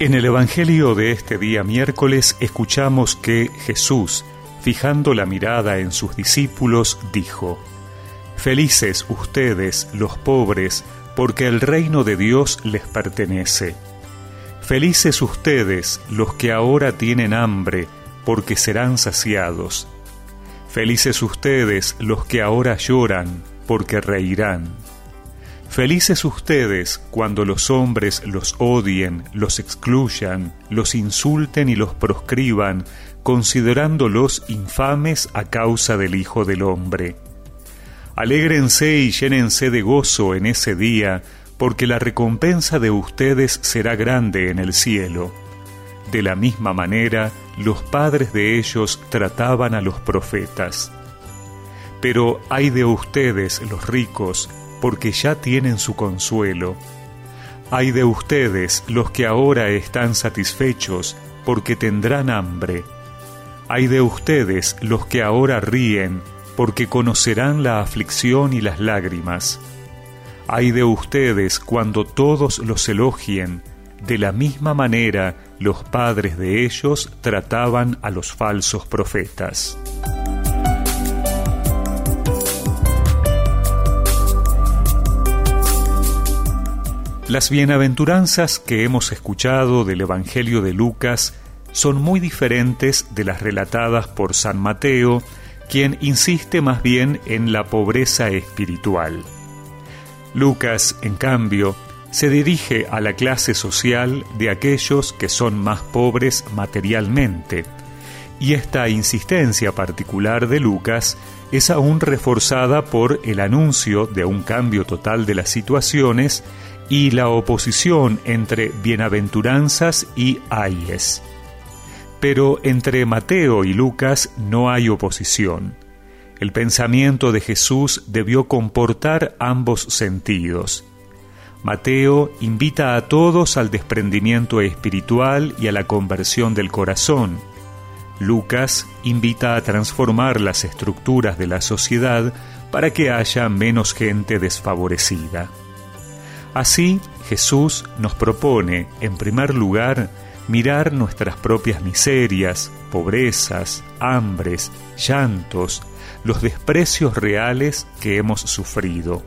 En el Evangelio de este día miércoles escuchamos que Jesús, fijando la mirada en sus discípulos, dijo, Felices ustedes, los pobres, porque el reino de Dios les pertenece. Felices ustedes, los que ahora tienen hambre, porque serán saciados. Felices ustedes, los que ahora lloran, porque reirán. Felices ustedes cuando los hombres los odien, los excluyan, los insulten y los proscriban, considerándolos infames a causa del Hijo del Hombre. Alégrense y llénense de gozo en ese día, porque la recompensa de ustedes será grande en el cielo. De la misma manera, los padres de ellos trataban a los profetas. Pero hay de ustedes, los ricos, porque ya tienen su consuelo. Hay de ustedes los que ahora están satisfechos, porque tendrán hambre. Hay de ustedes los que ahora ríen, porque conocerán la aflicción y las lágrimas. Hay de ustedes cuando todos los elogien, de la misma manera los padres de ellos trataban a los falsos profetas. Las bienaventuranzas que hemos escuchado del Evangelio de Lucas son muy diferentes de las relatadas por San Mateo, quien insiste más bien en la pobreza espiritual. Lucas, en cambio, se dirige a la clase social de aquellos que son más pobres materialmente, y esta insistencia particular de Lucas es aún reforzada por el anuncio de un cambio total de las situaciones y la oposición entre bienaventuranzas y ayes. Pero entre Mateo y Lucas no hay oposición. El pensamiento de Jesús debió comportar ambos sentidos. Mateo invita a todos al desprendimiento espiritual y a la conversión del corazón. Lucas invita a transformar las estructuras de la sociedad para que haya menos gente desfavorecida. Así, Jesús nos propone, en primer lugar, mirar nuestras propias miserias, pobrezas, hambres, llantos, los desprecios reales que hemos sufrido.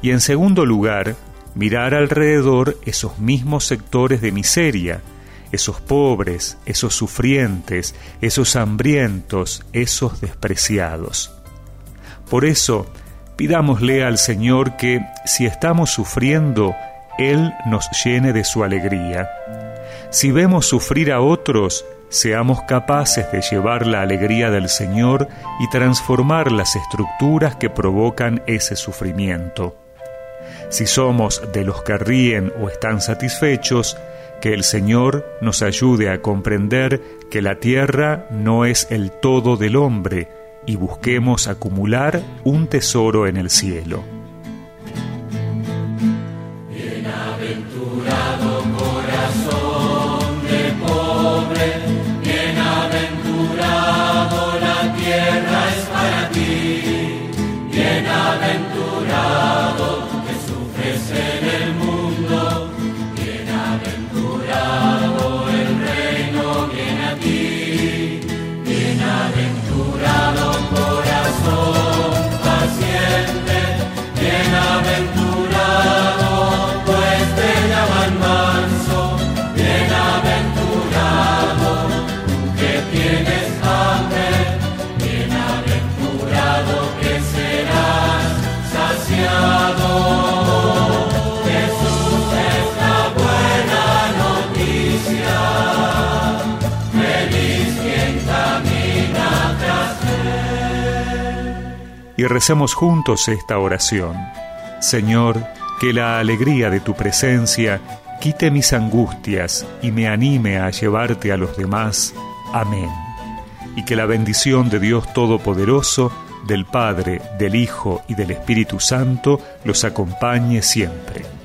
Y en segundo lugar, mirar alrededor esos mismos sectores de miseria, esos pobres, esos sufrientes, esos hambrientos, esos despreciados. Por eso, Pidámosle al Señor que, si estamos sufriendo, Él nos llene de su alegría. Si vemos sufrir a otros, seamos capaces de llevar la alegría del Señor y transformar las estructuras que provocan ese sufrimiento. Si somos de los que ríen o están satisfechos, que el Señor nos ayude a comprender que la tierra no es el todo del hombre, y busquemos acumular un tesoro en el cielo. Y recemos juntos esta oración. Señor, que la alegría de tu presencia quite mis angustias y me anime a llevarte a los demás. Amén. Y que la bendición de Dios Todopoderoso, del Padre, del Hijo y del Espíritu Santo los acompañe siempre.